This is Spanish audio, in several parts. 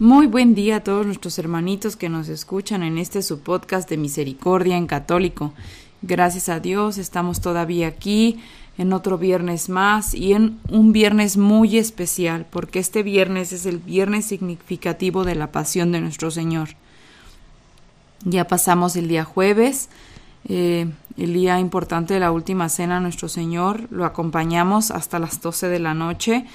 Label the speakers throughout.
Speaker 1: Muy buen día a todos nuestros hermanitos que nos escuchan en este su podcast de Misericordia en Católico. Gracias a Dios estamos todavía aquí en otro viernes más y en un viernes muy especial porque este viernes es el viernes significativo de la pasión de nuestro Señor. Ya pasamos el día jueves, eh, el día importante de la última cena nuestro Señor, lo acompañamos hasta las 12 de la noche.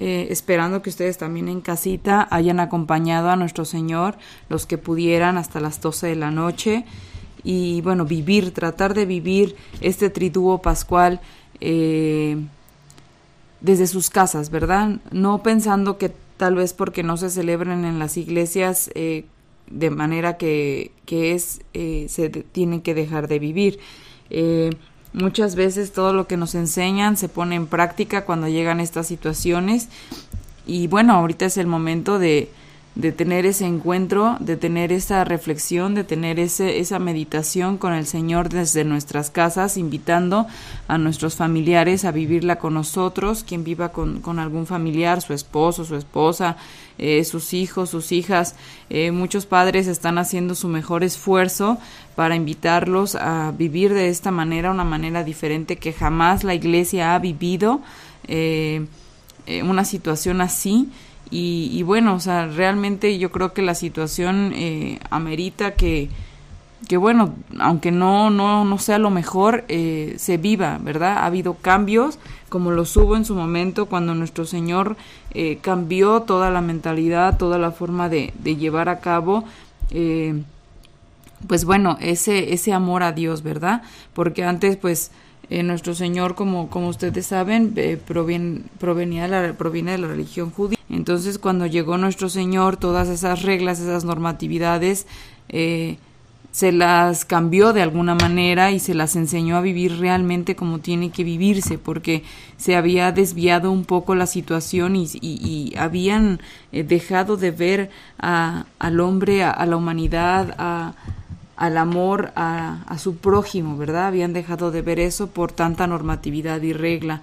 Speaker 1: Eh, esperando que ustedes también en casita hayan acompañado a nuestro Señor, los que pudieran hasta las 12 de la noche y bueno, vivir, tratar de vivir este triduo pascual eh, desde sus casas, ¿verdad? No pensando que tal vez porque no se celebren en las iglesias eh, de manera que, que es, eh, se tiene que dejar de vivir. Muchas veces todo lo que nos enseñan se pone en práctica cuando llegan estas situaciones y bueno, ahorita es el momento de, de tener ese encuentro, de tener esa reflexión, de tener ese, esa meditación con el Señor desde nuestras casas, invitando a nuestros familiares a vivirla con nosotros, quien viva con, con algún familiar, su esposo, su esposa, eh, sus hijos, sus hijas. Eh, muchos padres están haciendo su mejor esfuerzo para invitarlos a vivir de esta manera, una manera diferente que jamás la iglesia ha vivido, eh, una situación así y, bueno, o sea, realmente yo creo que la situación eh, amerita que, que, bueno, aunque no, no, no sea lo mejor, eh, se viva, ¿verdad? Ha habido cambios, como los hubo en su momento cuando nuestro Señor eh, cambió toda la mentalidad, toda la forma de, de llevar a cabo. Pues bueno, ese, ese amor a Dios, ¿verdad? Porque antes, pues, nuestro Señor, como, como ustedes saben, proviene, provenía de la, proviene de la religión judía. Entonces, cuando llegó nuestro Señor, todas esas reglas, esas normatividades, eh, se las cambió de alguna manera y se las enseñó a vivir realmente como tiene que vivirse, porque se había desviado un poco la situación y, habían eh, dejado de ver al hombre, a, la humanidad, a, al amor a, a, su prójimo, ¿verdad? Habían dejado de ver eso por tanta normatividad y regla.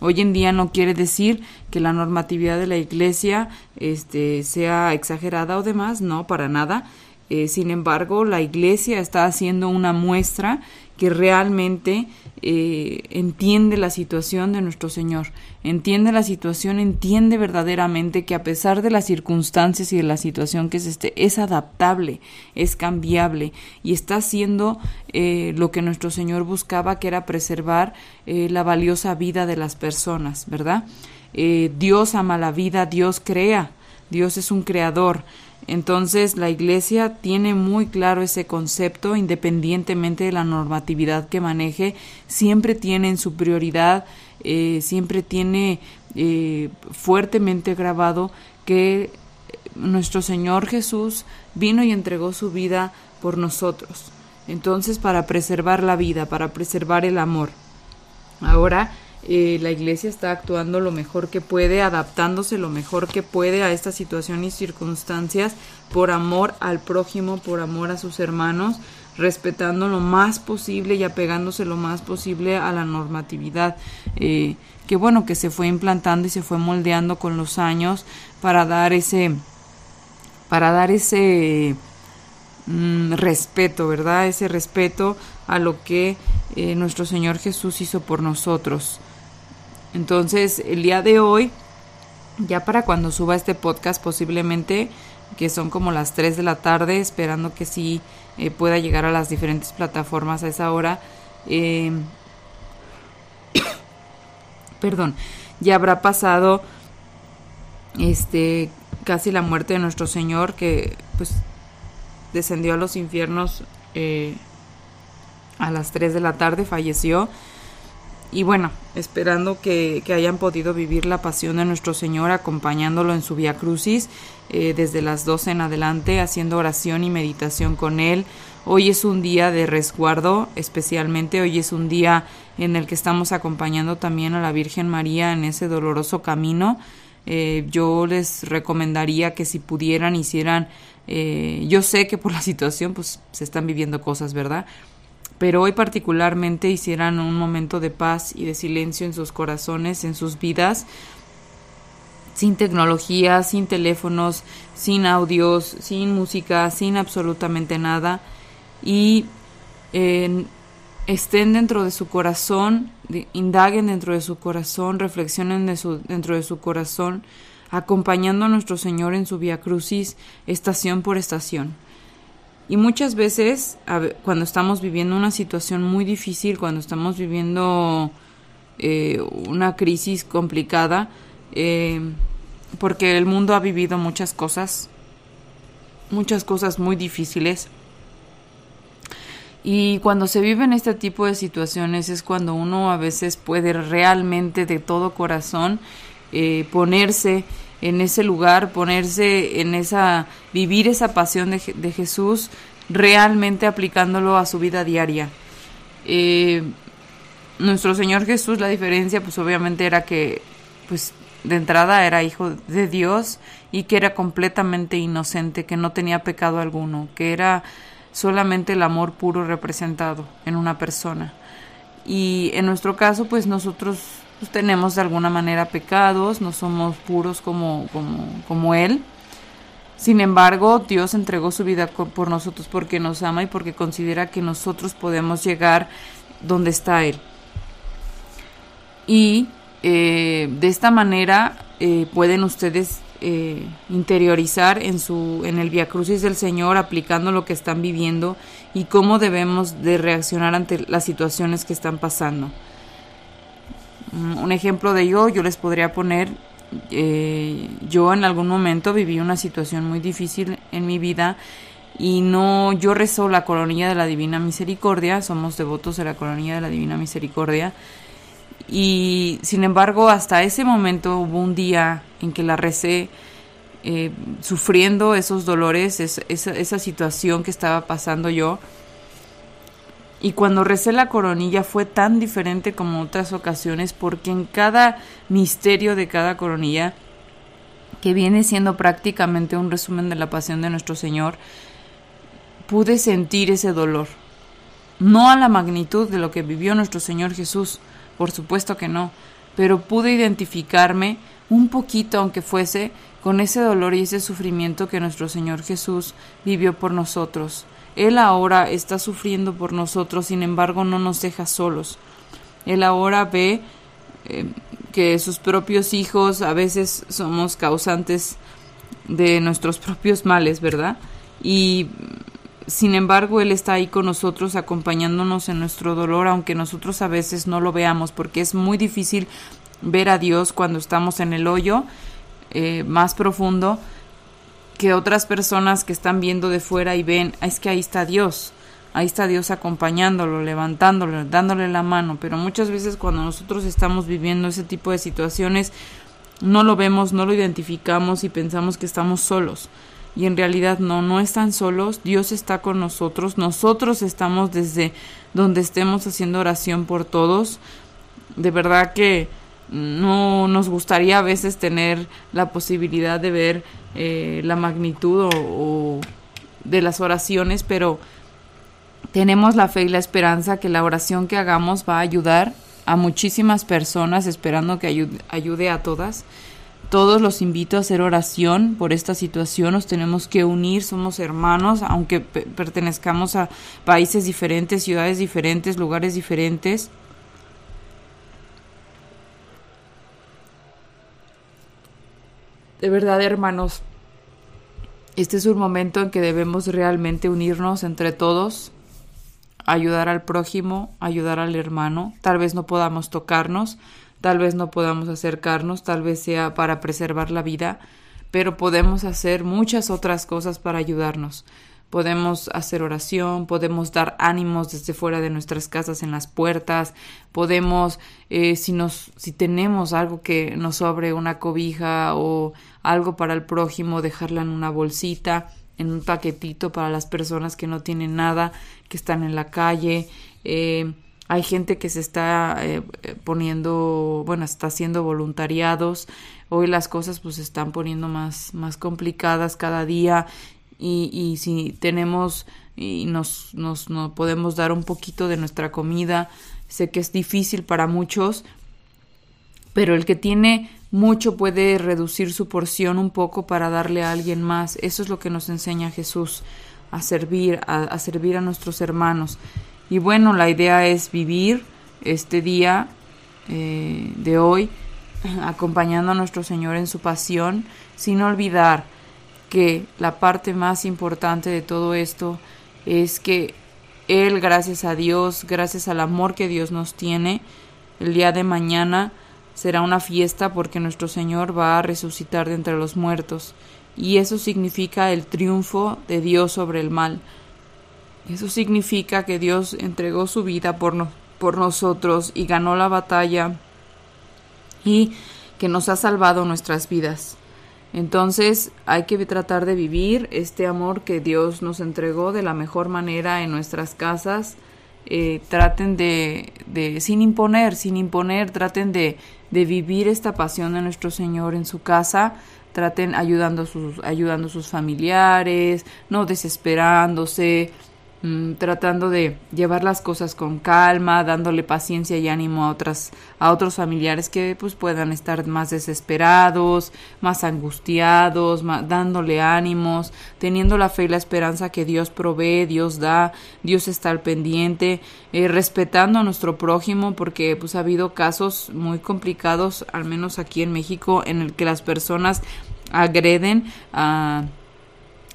Speaker 1: Hoy en día no quiere decir que la normatividad de la Iglesia este, sea exagerada o demás, no, para nada. Eh, sin embargo, la Iglesia está haciendo una muestra que realmente eh, entiende la situación de nuestro Señor, entiende la situación, entiende verdaderamente que a pesar de las circunstancias y de la situación que se esté, es adaptable, es cambiable y está haciendo eh, lo que nuestro Señor buscaba, que era preservar eh, la valiosa vida de las personas, ¿verdad? Dios ama la vida, Dios crea, Dios es un creador. Entonces la Iglesia tiene muy claro ese concepto, independientemente de la normatividad que maneje, siempre tiene en su prioridad, eh, siempre tiene eh, fuertemente grabado que nuestro Señor Jesús vino y entregó su vida por nosotros. Entonces, para preservar la vida, para preservar el amor. Ahora, eh, la iglesia está actuando lo mejor que puede, adaptándose lo mejor que puede a esta situación y circunstancias por amor al prójimo, por amor a sus hermanos, respetando lo más posible y apegándose lo más posible a la normatividad eh, que bueno que se fue implantando y se fue moldeando con los años para dar ese para dar ese mm, respeto, ¿verdad? Ese respeto a lo que eh, nuestro Señor Jesús hizo por nosotros. Entonces, el día de hoy, ya para cuando suba este podcast, posiblemente que son como las 3 de la tarde, esperando que sí eh, pueda llegar a las diferentes plataformas a esa hora. Em, perdón, ya habrá pasado este casi la muerte de nuestro Señor que pues descendió a los infiernos eh, a las 3 de la tarde, falleció y bueno, esperando que, hayan podido vivir la pasión de nuestro Señor acompañándolo en su Via Crucis eh, desde las 12 en adelante, haciendo oración y meditación con Él. Hoy es un día de resguardo, especialmente hoy es un día en el que estamos acompañando también a la Virgen María en ese doloroso camino. Eh, yo les recomendaría que si pudieran hicieran, eh, yo sé que por la situación pues se están viviendo cosas, ¿verdad? Pero hoy particularmente hicieran un momento de paz y de silencio en sus corazones, en sus vidas, sin tecnología, sin teléfonos, sin audios, sin música, sin absolutamente nada, y estén dentro de su corazón, indaguen dentro de su corazón, reflexionen dentro de su corazón, acompañando a nuestro Señor en su Via Crucis, estación por estación. Y muchas veces, cuando estamos viviendo una situación muy difícil, cuando estamos viviendo eh, una crisis complicada, eh, porque el mundo ha vivido muchas cosas, muchas cosas muy difíciles. Y cuando se viven este tipo de situaciones es cuando uno a veces puede realmente de todo corazón eh, ponerse en ese lugar, ponerse en esa, vivir esa pasión de, de Jesús realmente aplicándolo a su vida diaria. Eh, nuestro Señor Jesús, la diferencia, pues obviamente era que, pues de entrada era hijo de Dios y que era completamente inocente, que no tenía pecado alguno, que era solamente el amor puro representado en una persona. Y en nuestro caso, pues nosotros pues, tenemos de alguna manera pecados, no somos puros como, como, como Él. Sin embargo, Dios entregó su vida por nosotros porque nos ama y porque considera que nosotros podemos llegar donde está Él. Y eh, de esta manera eh, pueden ustedes eh, interiorizar en su en el Via Crucis del Señor aplicando lo que están viviendo y cómo debemos de reaccionar ante las situaciones que están pasando. Mm, un ejemplo de ello yo les podría poner, eh, yo en algún momento viví una situación muy difícil en mi vida y no, yo rezo la colonia de la Divina Misericordia, somos devotos de la colonia de la Divina Misericordia y sin embargo hasta ese momento hubo un día en que la recé eh, sufriendo esos dolores, esa situación que estaba pasando yo y cuando recé la coronilla fue tan diferente como otras ocasiones porque en cada misterio de cada coronilla, que viene siendo prácticamente un resumen de la pasión de nuestro Señor, pude sentir ese dolor. No a la magnitud de lo que vivió nuestro Señor Jesús, por supuesto que no, pero pude identificarme un poquito, aunque fuese, con ese dolor y ese sufrimiento que nuestro Señor Jesús vivió por nosotros. Él ahora está sufriendo por nosotros, sin embargo no nos deja solos. Él ahora ve eh, que sus propios hijos a veces somos causantes de nuestros propios males, ¿verdad? Y sin embargo, Él está ahí con nosotros, acompañándonos en nuestro dolor, aunque nosotros a veces no lo veamos, porque es muy difícil ver a Dios cuando estamos en el hoyo eh, más profundo que otras personas que están viendo de fuera y ven, ah, es que ahí está Dios, ahí está Dios acompañándolo, levantándolo, dándole la mano, pero muchas veces cuando nosotros estamos viviendo ese tipo de situaciones, no lo vemos, no lo identificamos y pensamos que estamos solos. Y en realidad no, no están solos, Dios está con nosotros, nosotros estamos desde donde estemos haciendo oración por todos. De verdad que no nos gustaría a veces tener la posibilidad de ver eh, la magnitud o, de las oraciones, pero tenemos la fe y la esperanza que la oración que hagamos va a ayudar a muchísimas personas, esperando que ayude, ayude a todas. Todos los invito a hacer oración por esta situación, nos tenemos que unir, somos hermanos, aunque pertenezcamos a países diferentes, ciudades diferentes, lugares diferentes. De verdad, hermanos, este es un momento en que debemos realmente unirnos entre todos, ayudar al prójimo, ayudar al hermano. Tal vez no podamos tocarnos, tal vez no podamos acercarnos, tal vez sea para preservar la vida, pero podemos hacer muchas otras cosas para ayudarnos. podemos hacer oración, podemos dar ánimos desde fuera de nuestras casas en las puertas, podemos, eh, si nos, si tenemos algo que nos sobre una cobija o algo para el prójimo, dejarla en una bolsita, en un paquetito para las personas que no tienen nada, que están en la calle. Eh, hay gente que se está eh, poniendo, bueno, está haciendo voluntariados. Hoy las cosas pues se están poniendo más, más complicadas cada día y, y si tenemos y nos, nos, podemos dar un poquito de nuestra comida, sé que es difícil para muchos, pero el que tiene mucho puede reducir su porción un poco para darle a alguien más. Eso es lo que nos enseña Jesús, a servir, a, servir a nuestros hermanos. Y bueno, la idea es vivir este día eh, de hoy acompañando a nuestro Señor en su pasión, sin olvidar que la parte más importante de todo esto es que Él, gracias a Dios, gracias al amor que Dios nos tiene, el día de mañana será una fiesta porque nuestro Señor va a resucitar de entre los muertos. Y eso significa el triunfo de Dios sobre el mal. Eso significa que Dios entregó su vida por, nosotros y ganó la batalla y que nos ha salvado nuestras vidas. Entonces hay que tratar de vivir este amor que Dios nos entregó de la mejor manera en nuestras casas. Eh, traten de, de, sin imponer, sin imponer, traten de, de vivir esta pasión de nuestro Señor en su casa, traten ayudando a sus, ayudando a sus familiares, no desesperándose, Mm, tratando de llevar las cosas con calma, dándole paciencia y ánimo a otras a otros familiares que pues puedan estar más desesperados, más angustiados, dándole ánimos, teniendo la fe y la esperanza que Dios provee, Dios da, Dios está al pendiente, eh, respetando a nuestro prójimo porque pues ha habido casos muy complicados, al menos aquí en México, en el que las personas agreden a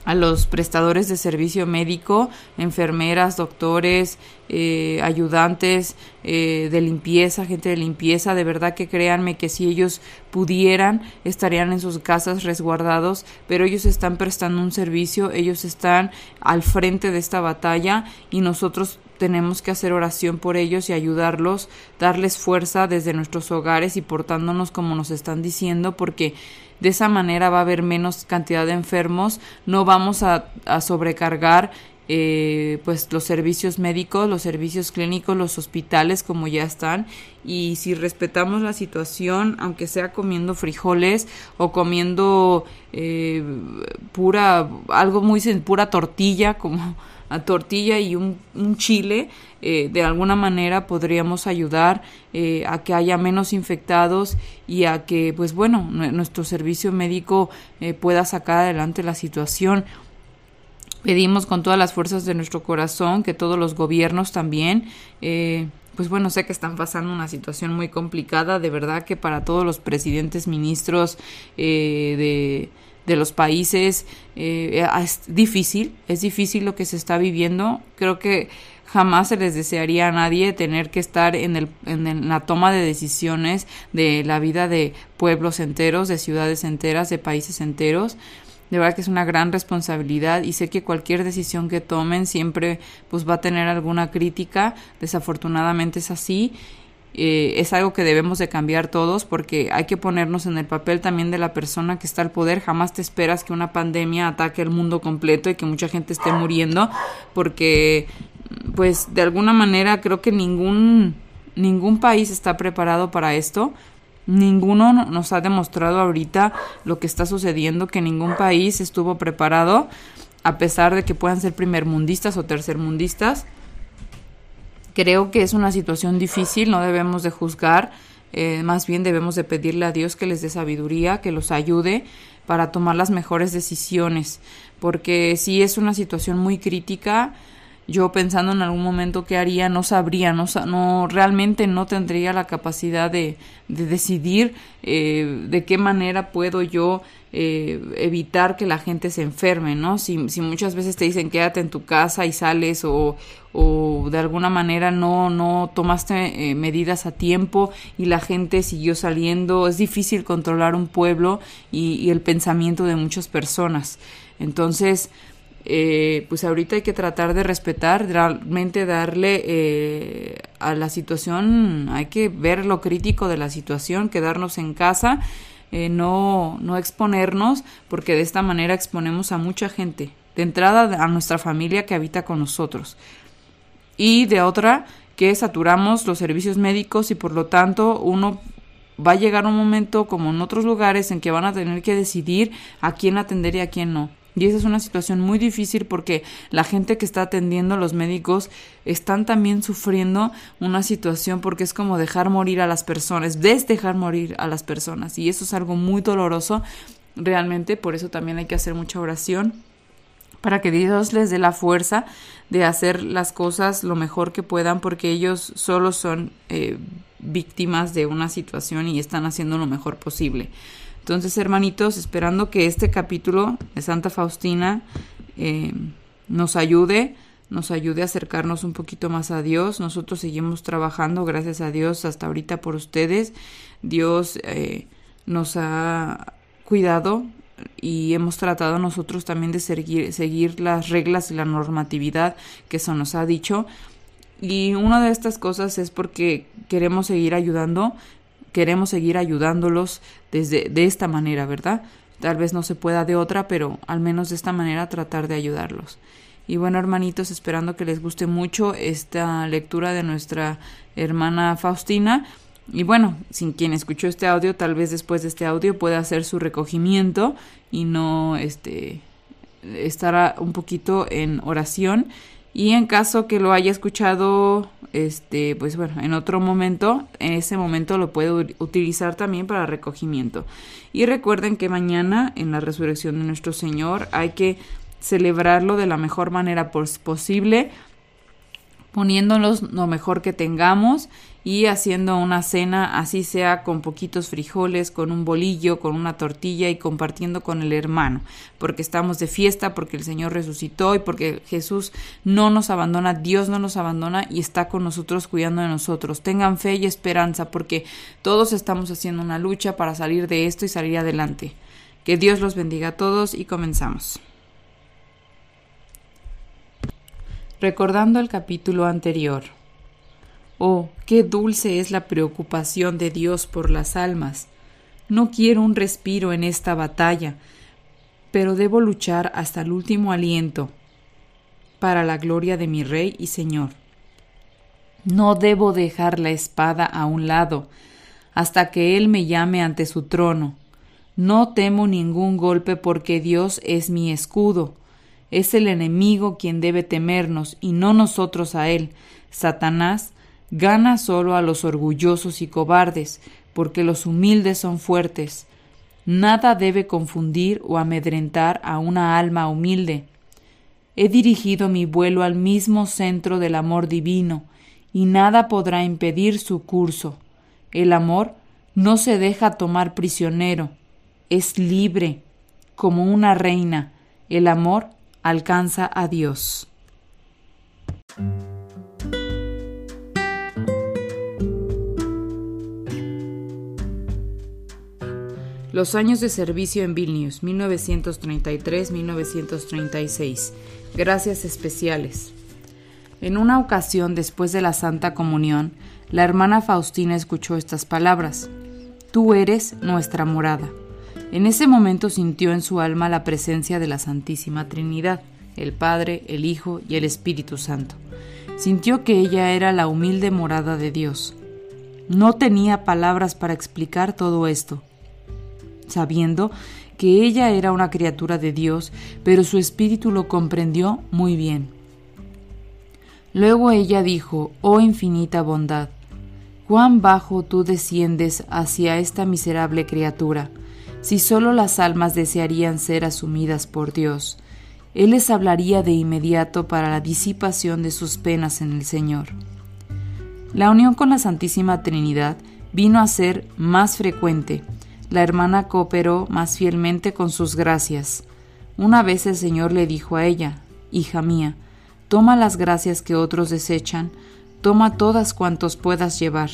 Speaker 1: a los prestadores de servicio médico, enfermeras, doctores, eh, ayudantes eh, de limpieza, gente de limpieza, de verdad que créanme que si ellos pudieran estarían en sus casas resguardados, pero ellos están prestando un servicio, ellos están al frente de esta batalla y nosotros tenemos que hacer oración por ellos y ayudarlos, darles fuerza desde nuestros hogares y portándonos como nos están diciendo, porque de esa manera va a haber menos cantidad de enfermos, no vamos a, sobrecargar eh, pues los servicios médicos, los servicios clínicos, los hospitales como ya están. Y si respetamos la situación, aunque sea comiendo frijoles o comiendo eh, pura algo muy pura tortilla como tortilla y un, chile, eh, de alguna manera podríamos ayudar eh, a que haya menos infectados y a que, pues bueno, nuestro servicio médico eh, pueda sacar adelante la situación. Pedimos con todas las fuerzas de nuestro corazón que todos los gobiernos también pues bueno, sé que están pasando una situación muy complicada, de verdad que para todos los presidentes, ministros de, de los países. Eh, es difícil, es difícil lo que se está viviendo. Creo que jamás se les desearía a nadie tener que estar en, el, en la toma de decisiones de la vida de pueblos enteros, de ciudades enteras, de países enteros. De verdad que es una gran responsabilidad y sé que cualquier decisión que tomen siempre pues va a tener alguna crítica. Desafortunadamente es así eh, es algo que debemos de cambiar todos porque hay que ponernos en el papel también de la persona que está al poder. Jamás te esperas que una pandemia ataque el mundo completo y que mucha gente esté muriendo porque pues de alguna manera creo que ningún ningún país está preparado para esto. Ninguno nos ha demostrado ahorita lo que está sucediendo, que ningún país estuvo preparado, a pesar de que puedan ser primermundistas o tercermundistas Creo que es una situación difícil, no debemos de juzgar, eh, más bien debemos de pedirle a Dios que les dé sabiduría, que los ayude para tomar las mejores decisiones, porque si es una situación muy crítica, yo pensando en algún momento qué haría, no sabría, no, no realmente no tendría la capacidad de, de decidir eh, de qué manera puedo yo eh, evitar que la gente se enferme, ¿no? Si, si, muchas veces te dicen quédate en tu casa y sales o, o de alguna manera no, no tomaste eh, medidas a tiempo y la gente siguió saliendo, es difícil controlar un pueblo y, y el pensamiento de muchas personas. Entonces, eh, pues ahorita hay que tratar de respetar, realmente darle eh, a la situación, hay que ver lo crítico de la situación, quedarnos en casa, eh, no, no exponernos, porque de esta manera exponemos a mucha gente, de entrada a nuestra familia que habita con nosotros, y de otra que saturamos los servicios médicos y por lo tanto uno va a llegar un momento como en otros lugares en que van a tener que decidir a quién atender y a quién no. Y esa es una situación muy difícil porque la gente que está atendiendo, los médicos, están también sufriendo una situación porque es como dejar morir a las personas, dejar morir a las personas. Y eso es algo muy doloroso realmente, por eso también hay que hacer mucha oración para que Dios les dé la fuerza de hacer las cosas lo mejor que puedan porque ellos solo son eh, víctimas de una situación y están haciendo lo mejor posible. Entonces, hermanitos, esperando que este capítulo de Santa Faustina eh, nos ayude, nos ayude a acercarnos un poquito más a Dios. Nosotros seguimos trabajando, gracias a Dios, hasta ahorita por ustedes. Dios eh, nos ha cuidado y hemos tratado nosotros también de seguir, seguir las reglas y la normatividad que se nos ha dicho. Y una de estas cosas es porque queremos seguir ayudando queremos seguir ayudándolos desde de esta manera, ¿verdad? Tal vez no se pueda de otra, pero al menos de esta manera tratar de ayudarlos. Y bueno, hermanitos, esperando que les guste mucho esta lectura de nuestra hermana Faustina. Y bueno, sin quien escuchó este audio, tal vez después de este audio pueda hacer su recogimiento y no este estar un poquito en oración y en caso que lo haya escuchado, este, pues bueno, en otro momento, en ese momento lo puede utilizar también para recogimiento. Y recuerden que mañana, en la resurrección de nuestro Señor, hay que celebrarlo de la mejor manera posible, poniéndonos lo mejor que tengamos y haciendo una cena, así sea con poquitos frijoles, con un bolillo, con una tortilla y compartiendo con el hermano, porque estamos de fiesta, porque el Señor resucitó y porque Jesús no nos abandona, Dios no nos abandona y está con nosotros cuidando de nosotros. Tengan fe y esperanza, porque todos estamos haciendo una lucha para salir de esto y salir adelante. Que Dios los bendiga a todos y comenzamos. Recordando el capítulo anterior. Oh, qué dulce es la preocupación de Dios por las almas. No quiero un respiro en esta batalla, pero debo luchar hasta el último aliento para la gloria de mi Rey y Señor. No debo dejar la espada a un lado hasta que Él me llame ante su trono. No temo ningún golpe porque Dios es mi escudo. Es el enemigo quien debe temernos y no nosotros a Él. Satanás Gana solo a los orgullosos y cobardes, porque los humildes son fuertes. Nada debe confundir o amedrentar a una alma humilde. He dirigido mi vuelo al mismo centro del amor divino, y nada podrá impedir su curso. El amor no se deja tomar prisionero, es libre, como una reina. El amor alcanza a Dios. Los años de servicio en Vilnius, 1933-1936. Gracias especiales. En una ocasión después de la Santa Comunión, la hermana Faustina escuchó estas palabras. Tú eres nuestra morada. En ese momento sintió en su alma la presencia de la Santísima Trinidad, el Padre, el Hijo y el Espíritu Santo. Sintió que ella era la humilde morada de Dios. No tenía palabras para explicar todo esto, sabiendo que ella era una criatura de Dios, pero su espíritu lo comprendió muy bien. Luego ella dijo, Oh infinita bondad, cuán bajo tú desciendes hacia esta miserable criatura, si sólo las almas desearían ser asumidas por Dios. Él les hablaría de inmediato para la disipación de sus penas en el Señor. La unión con la Santísima Trinidad vino a ser más frecuente, la hermana cooperó más fielmente con sus gracias. Una vez el Señor le dijo a ella, Hija mía, toma las gracias que otros desechan, toma todas cuantos puedas llevar.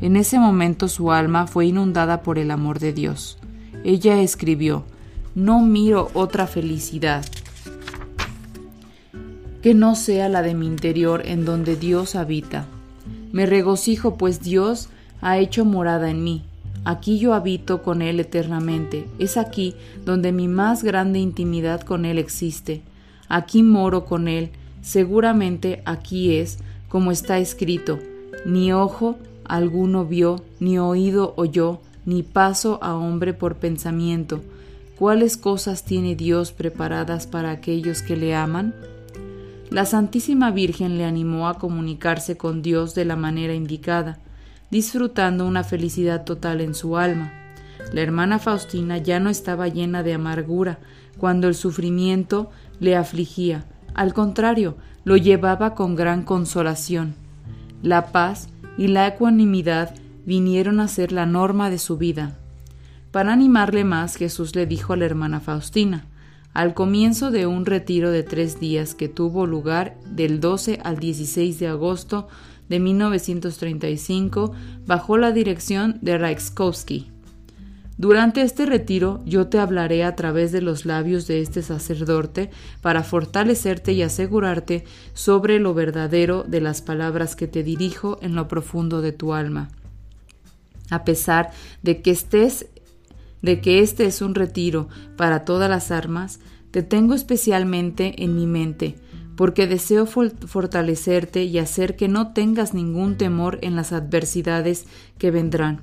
Speaker 1: En ese momento su alma fue inundada por el amor de Dios. Ella escribió, No miro otra felicidad que no sea la de mi interior en donde Dios habita. Me regocijo, pues Dios ha hecho morada en mí. Aquí yo habito con Él eternamente. Es aquí donde mi más grande intimidad con Él existe. Aquí moro con Él. Seguramente aquí es, como está escrito, ni ojo alguno vio, ni oído oyó, ni paso a hombre por pensamiento. ¿Cuáles cosas tiene Dios preparadas para aquellos que le aman? La Santísima Virgen le animó a comunicarse con Dios de la manera indicada, disfrutando una felicidad total en su alma. La hermana Faustina ya no estaba llena de amargura cuando el sufrimiento le afligía, al contrario, lo llevaba con gran consolación. La paz y la ecuanimidad vinieron a ser la norma de su vida. Para animarle más, Jesús le dijo a la hermana Faustina, al comienzo de un retiro de tres días que tuvo lugar del 12 al 16 de agosto de 1935 bajo la dirección de Raikskowski. Durante este retiro yo te hablaré a través de los labios de este sacerdote para fortalecerte y asegurarte sobre lo verdadero de las palabras que te dirijo en lo profundo de tu alma. A pesar de que estés de que este es un retiro para todas las armas, te tengo especialmente en mi mente, porque deseo fortalecerte y hacer que no tengas ningún temor en las adversidades que vendrán.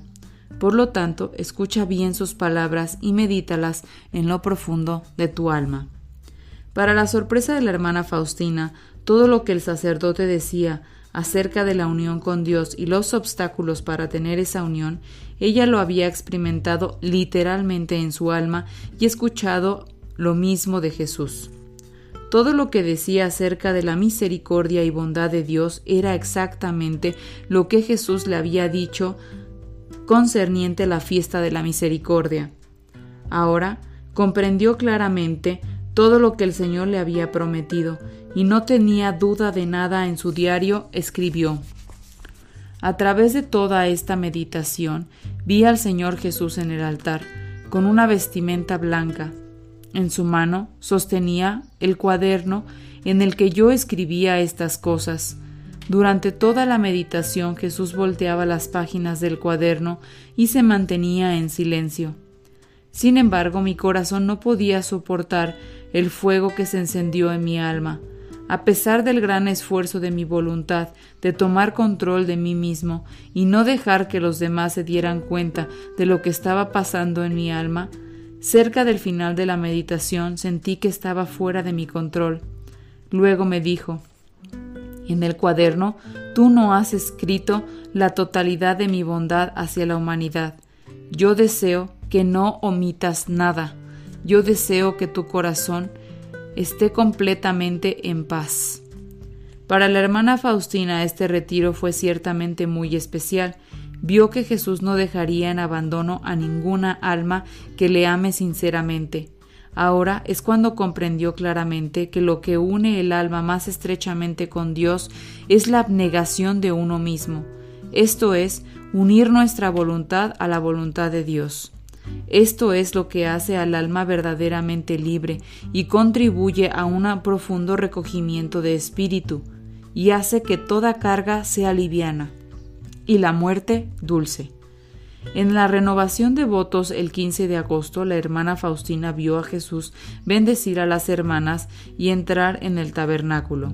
Speaker 1: Por lo tanto, escucha bien sus palabras y medítalas en lo profundo de tu alma. Para la sorpresa de la hermana Faustina, todo lo que el sacerdote decía acerca de la unión con Dios y los obstáculos para tener esa unión, ella lo había experimentado literalmente en su alma y escuchado lo mismo de Jesús. Todo lo que decía acerca de la misericordia y bondad de Dios era exactamente lo que Jesús le había dicho concerniente la fiesta de la misericordia. Ahora comprendió claramente todo lo que el Señor le había prometido y no tenía duda de nada en su diario, escribió. A través de toda esta meditación vi al Señor Jesús en el altar, con una vestimenta blanca. En su mano sostenía el cuaderno en el que yo escribía estas cosas. Durante toda la meditación Jesús volteaba las páginas del cuaderno y se mantenía en silencio. Sin embargo, mi corazón no podía soportar el fuego que se encendió en mi alma a pesar del gran esfuerzo de mi voluntad de tomar control de mí mismo y no dejar que los demás se dieran cuenta de lo que estaba pasando en mi alma, cerca del final de la meditación sentí que estaba fuera de mi control. Luego me dijo, en el cuaderno tú no has escrito la totalidad de mi bondad hacia la humanidad. Yo deseo que no omitas nada. Yo deseo que tu corazón esté completamente en paz. Para la hermana Faustina este retiro fue ciertamente muy especial. Vio que Jesús no dejaría en abandono a ninguna alma que le ame sinceramente. Ahora es cuando comprendió claramente que lo que une el alma más estrechamente con Dios es la abnegación de uno mismo, esto es, unir nuestra voluntad a la voluntad de Dios. Esto es lo que hace al alma verdaderamente libre y contribuye a un profundo recogimiento de espíritu y hace que toda carga sea liviana y la muerte dulce. En la renovación de votos el 15 de agosto, la hermana Faustina vio a Jesús bendecir a las hermanas y entrar en el tabernáculo.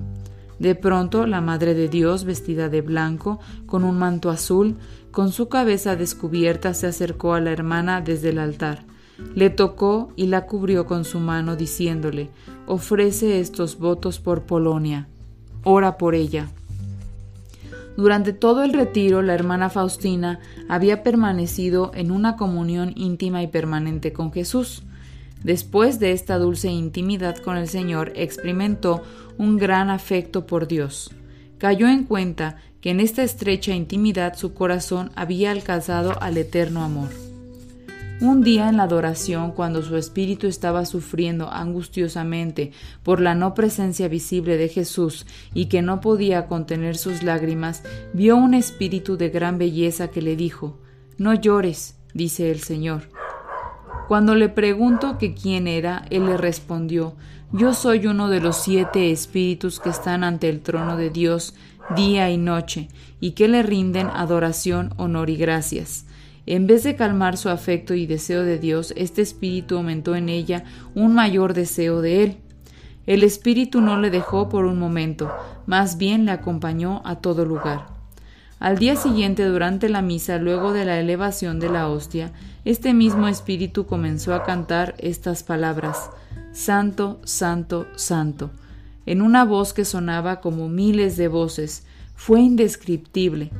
Speaker 1: De pronto, la Madre de Dios, vestida de blanco, con un manto azul, con su cabeza descubierta se acercó a la hermana desde el altar. Le tocó y la cubrió con su mano, diciéndole Ofrece estos votos por Polonia. Ora por ella. Durante todo el retiro, la hermana Faustina había permanecido en una comunión íntima y permanente con Jesús. Después de esta dulce intimidad con el Señor, experimentó un gran afecto por Dios. Cayó en cuenta que en esta estrecha intimidad su corazón había alcanzado al eterno amor. Un día en la adoración, cuando su espíritu estaba sufriendo angustiosamente por la no presencia visible de Jesús y que no podía contener sus lágrimas, vio un espíritu de gran belleza que le dijo No llores, dice el Señor. Cuando le preguntó que quién era, él le respondió, Yo soy uno de los siete espíritus que están ante el trono de Dios día y noche, y que le rinden adoración, honor y gracias. En vez de calmar su afecto y deseo de Dios, este espíritu aumentó en ella un mayor deseo de él. El espíritu no le dejó por un momento, más bien le acompañó a todo lugar. Al día siguiente, durante la misa, luego de la elevación de la hostia, este mismo espíritu comenzó a cantar estas palabras Santo, Santo, Santo, en una voz que sonaba como miles de voces. Fue indescriptible.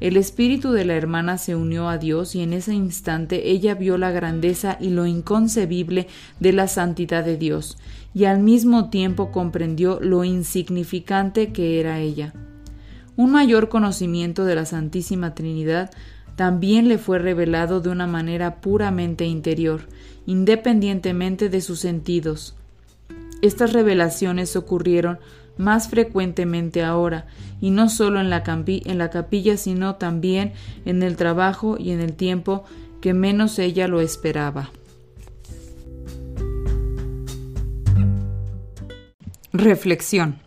Speaker 1: El espíritu de la hermana se unió a Dios y en ese instante ella vio la grandeza y lo inconcebible de la santidad de Dios, y al mismo tiempo comprendió lo insignificante que era ella. Un mayor conocimiento de la Santísima Trinidad también le fue revelado de una manera puramente interior, independientemente de sus sentidos. Estas revelaciones ocurrieron más frecuentemente ahora, y no solo en la, capilla, sino también en el trabajo y en el tiempo que menos ella lo esperaba. Reflexión.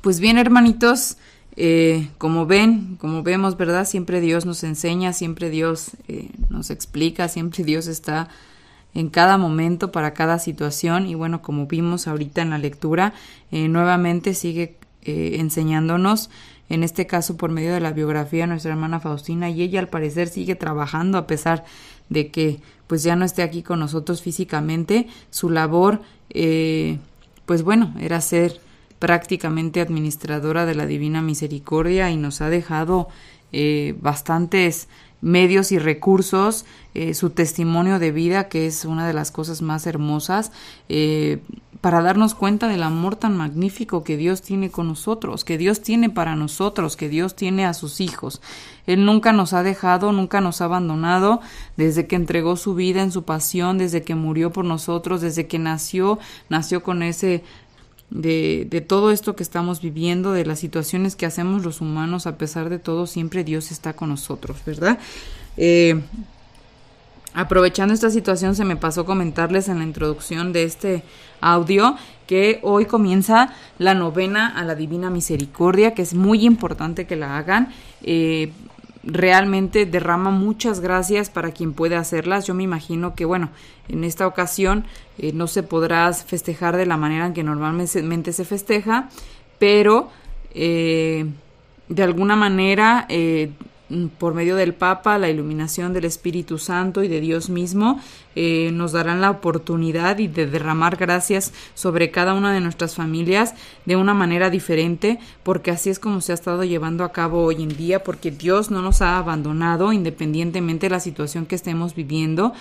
Speaker 1: Pues bien, hermanitos, eh, como ven, como vemos, ¿verdad? Siempre Dios nos enseña, siempre Dios eh, nos explica, siempre Dios está en cada momento para cada situación. Y bueno, como vimos ahorita en la lectura, eh, nuevamente sigue enseñándonos, en este caso por medio de la biografía de nuestra hermana Faustina y ella al parecer sigue trabajando a pesar de que pues ya no esté aquí con nosotros físicamente, su labor pues bueno, era ser prácticamente administradora de la Divina Misericordia y nos ha dejado eh, bastantes medios y recursos, eh, su testimonio de vida, que es una de las cosas más hermosas, eh, para darnos cuenta del amor tan magnífico que Dios tiene con nosotros, que Dios tiene para nosotros, que Dios tiene a sus hijos. Él nunca nos ha dejado, nunca nos ha abandonado, desde que entregó su vida en su pasión, desde que murió por nosotros, desde que nació, nació con ese de, de, todo esto que estamos viviendo, de las situaciones que hacemos los humanos, a pesar de todo, siempre Dios está con nosotros, ¿verdad? Eh, aprovechando esta situación, se me pasó comentarles en la introducción de este audio que hoy comienza la novena a la Divina Misericordia, que es muy importante que la hagan. Eh, realmente derrama muchas gracias para quien puede hacerlas. Yo me imagino que, bueno, en esta ocasión eh, no se podrá festejar de la manera en que normalmente se festeja, pero eh, de alguna manera eh, por medio del Papa, la iluminación del Espíritu Santo y de Dios mismo, eh, nos darán la oportunidad y de derramar gracias sobre cada una de nuestras familias de una manera diferente, porque así es como se ha estado llevando a cabo hoy en día, porque Dios no nos ha abandonado independientemente de la situación que estemos viviendo.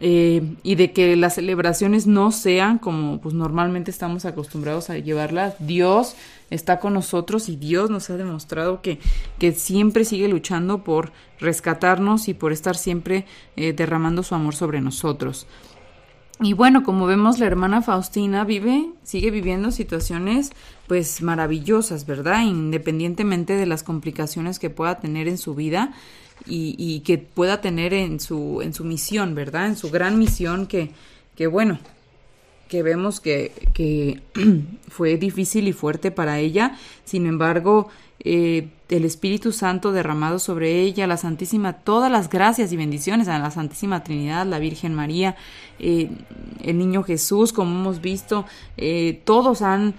Speaker 1: Eh, y de que las celebraciones no sean como pues normalmente estamos acostumbrados a llevarlas. Dios está con nosotros y Dios nos ha demostrado que, que siempre sigue luchando por rescatarnos y por estar siempre eh, derramando su amor sobre nosotros. Y bueno, como vemos, la hermana Faustina vive, sigue viviendo situaciones pues maravillosas, ¿verdad? Independientemente de las complicaciones que pueda tener en su vida y, y que pueda tener en su, en su misión, ¿verdad? En su gran misión que, que bueno, que vemos que, que fue difícil y fuerte para ella. Sin embargo, eh, el Espíritu Santo derramado sobre ella, la Santísima, todas las gracias y bendiciones a la Santísima Trinidad, la Virgen María, eh, el Niño Jesús, como hemos visto, eh, todos han,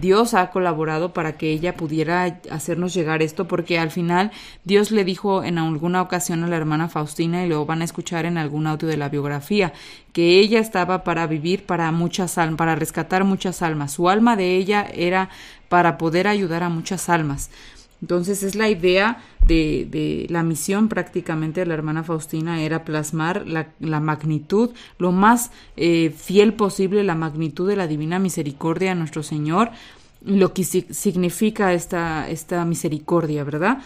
Speaker 1: Dios ha colaborado para que ella pudiera hacernos llegar esto, porque al final Dios le dijo en alguna ocasión a la hermana Faustina, y lo van a escuchar en algún audio de la biografía, que ella estaba para vivir para muchas almas, para rescatar muchas almas. Su alma de ella era para poder ayudar a muchas almas. Entonces es la idea de, de, la misión prácticamente de la hermana Faustina era plasmar la, la magnitud, lo más eh, fiel posible, la magnitud de la divina misericordia de nuestro Señor, lo que significa esta, esta misericordia, ¿verdad?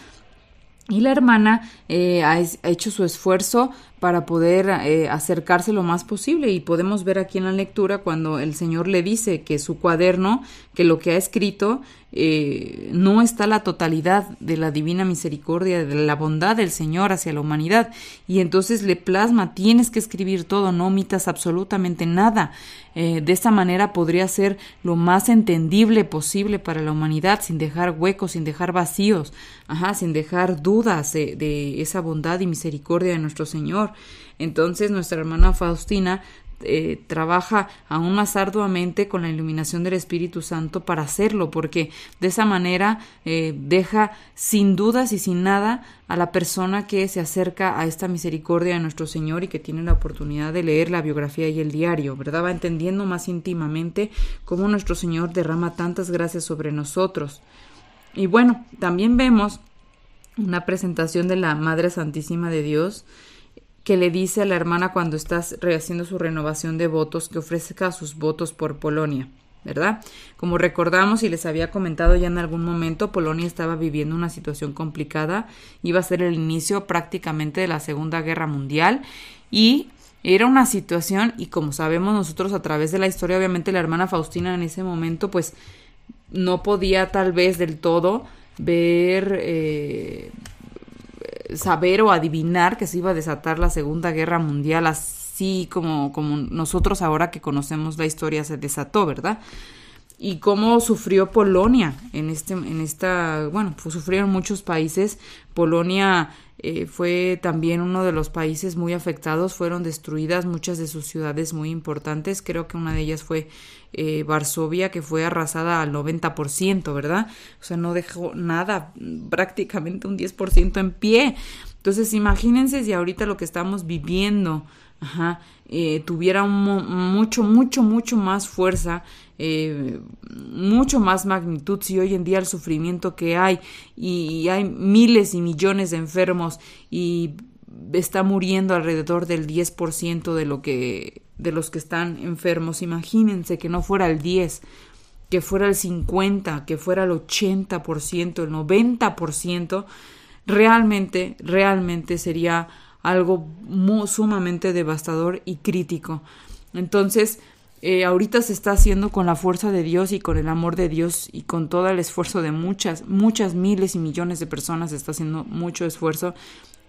Speaker 1: Y la hermana eh, ha, hecho su esfuerzo para poder eh, acercarse lo más posible. Y podemos ver aquí en la lectura cuando el Señor le dice que su cuaderno, que lo que ha escrito, eh, no está la totalidad de la divina misericordia, de la bondad del Señor hacia la humanidad. Y entonces le plasma, tienes que escribir todo, no omitas absolutamente nada. Eh, de esta manera podría ser lo más entendible posible para la humanidad, sin dejar huecos, sin dejar vacíos, ajá, sin dejar dudas de, de esa bondad y misericordia de nuestro Señor. Entonces nuestra hermana Faustina eh, trabaja aún más arduamente con la iluminación del Espíritu Santo para hacerlo, porque de esa manera eh, deja sin dudas y sin nada a la persona que se acerca a esta misericordia de nuestro Señor y que tiene la oportunidad de leer la biografía y el diario, ¿verdad? Va entendiendo más íntimamente cómo nuestro Señor derrama tantas gracias sobre nosotros. Y bueno, también vemos una presentación de la Madre Santísima de Dios, que le dice a la hermana cuando estás rehaciendo su renovación de votos que ofrezca sus votos por Polonia, ¿verdad? Como recordamos y les había comentado ya en algún momento, Polonia estaba viviendo una situación complicada, iba a ser el inicio prácticamente de la Segunda Guerra Mundial y era una situación y como sabemos nosotros a través de la historia, obviamente la hermana Faustina en ese momento pues no podía tal vez del todo ver eh, saber o adivinar que se iba a desatar la Segunda Guerra Mundial así como, como nosotros ahora que conocemos la historia se desató, ¿verdad? Y cómo sufrió Polonia en este en esta bueno pues sufrieron muchos países. Polonia eh, fue también uno de los países muy afectados fueron destruidas muchas de sus ciudades muy importantes. Creo que una de ellas fue eh, Varsovia que fue arrasada al 90% verdad o sea no dejó nada prácticamente un 10% en pie. Entonces imagínense si ahorita lo que estamos viviendo ajá, eh, tuviera mucho, mucho, mucho más fuerza, eh, mucho más magnitud si hoy en día el sufrimiento que hay y, hay miles y millones de enfermos y está muriendo alrededor del 10% de lo que de los que están enfermos. Imagínense que no fuera el 10, que fuera el 50, que fuera el 80%, el 90%, realmente realmente sería algo sumamente devastador y crítico. Entonces, eh, ahorita se está haciendo con la fuerza de Dios y con el amor de Dios y con todo el esfuerzo de muchas, muchas miles y millones de personas, se está haciendo mucho esfuerzo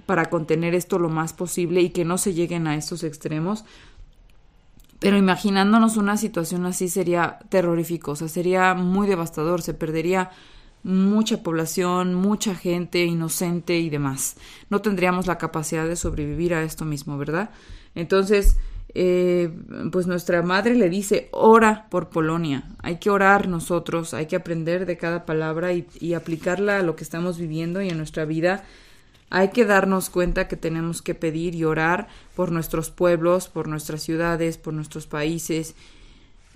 Speaker 1: para contener esto lo más posible y que no se lleguen a estos extremos. Pero imaginándonos una situación así sería terrorífico, o sea, sería muy devastador, se perdería mucha población, mucha gente inocente y demás. No tendríamos la capacidad de sobrevivir a esto mismo, ¿verdad? Entonces, eh, pues nuestra madre le dice, ora por Polonia, hay que orar nosotros, hay que aprender de cada palabra y, aplicarla a lo que estamos viviendo y en nuestra vida. Hay que darnos cuenta que tenemos que pedir y orar por nuestros pueblos, por nuestras ciudades, por nuestros países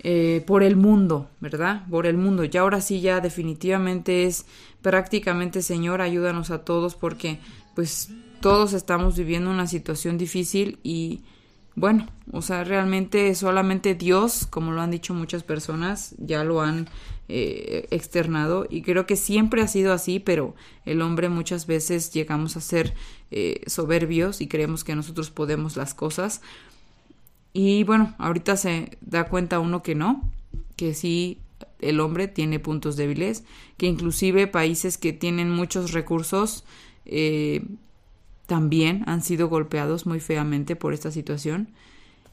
Speaker 1: eh, por el mundo, ¿verdad? Por el mundo. Ya ahora sí, ya definitivamente es prácticamente, Señor, ayúdanos a todos porque pues todos estamos viviendo una situación difícil y bueno, o sea, realmente solamente Dios, como lo han dicho muchas personas, ya lo han eh, externado y creo que siempre ha sido así, pero el hombre muchas veces llegamos a ser eh, soberbios y creemos que nosotros podemos las cosas. Y bueno, ahorita se da cuenta uno que no, que sí el hombre tiene puntos débiles, que inclusive países que tienen muchos recursos eh, también han sido golpeados muy feamente por esta situación.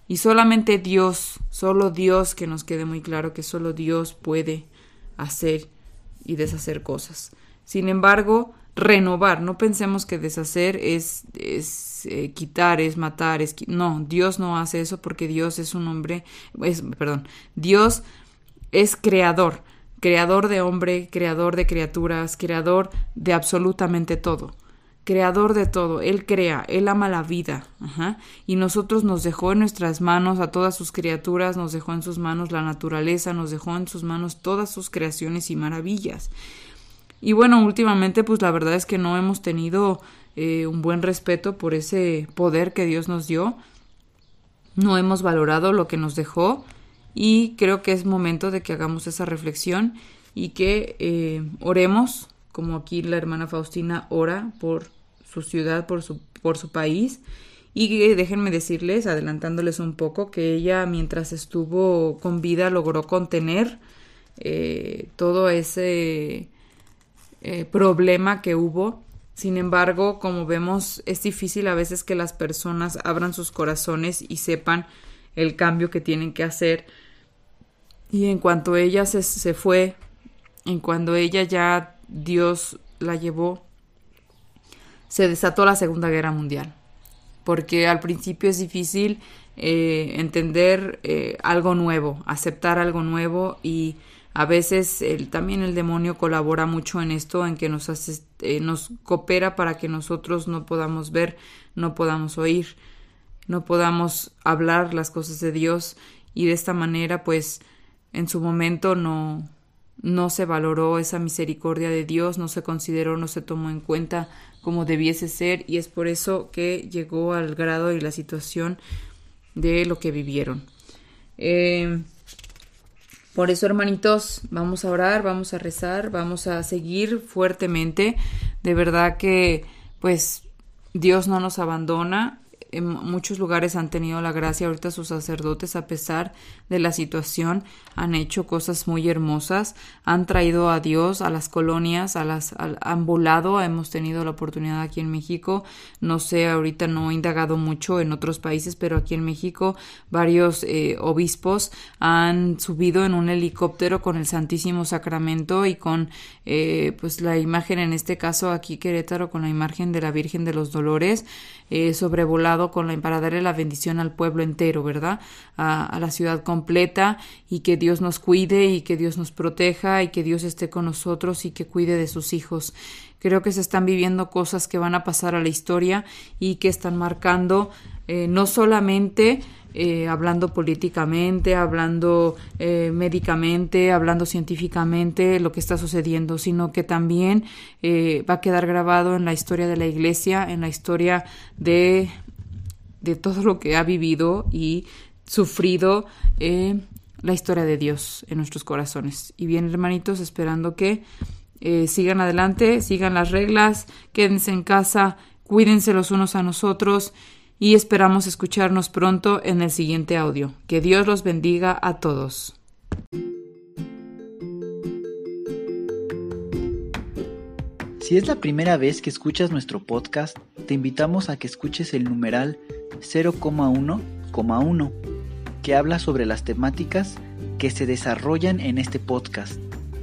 Speaker 1: Y solamente Dios, solo Dios, que nos quede muy claro que solo Dios puede hacer y deshacer cosas. Sin embargo, renovar. No pensemos que deshacer es, es eh, quitar, es matar, es no, Dios no hace eso porque Dios es un hombre, es, perdón, Dios es creador, creador de hombre, creador de criaturas, creador de absolutamente todo. Creador de todo, Él crea, Él ama la vida, ajá, y nosotros nos dejó en nuestras manos a todas sus criaturas, nos dejó en sus manos la naturaleza, nos dejó en sus manos todas sus creaciones y maravillas. Y bueno, últimamente pues la verdad es que no hemos tenido eh, un buen respeto por ese poder que Dios nos dio. No hemos valorado lo que nos dejó y creo que es momento de que hagamos esa reflexión y que eh, oremos, como aquí la hermana Faustina ora por su ciudad, por su, por su país Y déjenme decirles, adelantándoles un poco, que ella mientras estuvo con vida logró contener eh, todo ese eh, problema que hubo. Sin embargo, como vemos, es difícil a veces que las personas abran sus corazones y sepan el cambio que tienen que hacer. Y en cuanto ella se, se fue, en cuando ella ya Dios la llevó, se desató la Segunda Guerra Mundial. Porque al principio es difícil eh, entender eh, algo nuevo, aceptar algo nuevo y a veces también el demonio colabora mucho en esto, en que nos, hace, eh, nos coopera para que nosotros no podamos ver, no podamos oír, no podamos hablar las cosas de Dios y de esta manera pues en su momento no, no se valoró esa misericordia de Dios, no se consideró, no se tomó en cuenta como debiese ser y es por eso que llegó al grado y la situación de lo que vivieron. Eh, por eso, hermanitos, vamos a orar, vamos a rezar, vamos a seguir fuertemente. De verdad que, pues, Dios no nos abandona en muchos lugares han tenido la gracia. Ahorita sus sacerdotes a pesar de la situación han hecho cosas muy hermosas. Han traído a Dios a las colonias a las han volado. Hemos tenido la oportunidad aquí en México. No sé ahorita no he indagado mucho en otros países pero aquí en México varios eh, obispos han subido en un helicóptero con el Santísimo Sacramento y con eh, pues la imagen en este caso aquí Querétaro con la imagen de la Virgen de los Dolores eh, sobrevolado con la, para darle la bendición al pueblo entero, ¿verdad? A, a, la ciudad completa y que Dios nos cuide y que Dios nos proteja y que Dios esté con nosotros y que cuide de sus hijos. Creo que se están viviendo cosas que van a pasar a la historia y que están marcando eh, no solamente eh, hablando políticamente, hablando eh, médicamente, hablando científicamente lo que está sucediendo, sino que también va a quedar grabado en la historia de la Iglesia, en la historia de, de todo lo que ha vivido y sufrido la historia de Dios en nuestros corazones. Y bien, hermanitos, esperando que sigan adelante, sigan las reglas, quédense en casa, cuídense los unos a nosotros y esperamos escucharnos pronto en el siguiente audio. Que Dios los bendiga a todos.
Speaker 2: Si es la primera vez que escuchas nuestro podcast, te invitamos a que escuches el numeral 0,1,1, que habla sobre las temáticas que se desarrollan en este podcast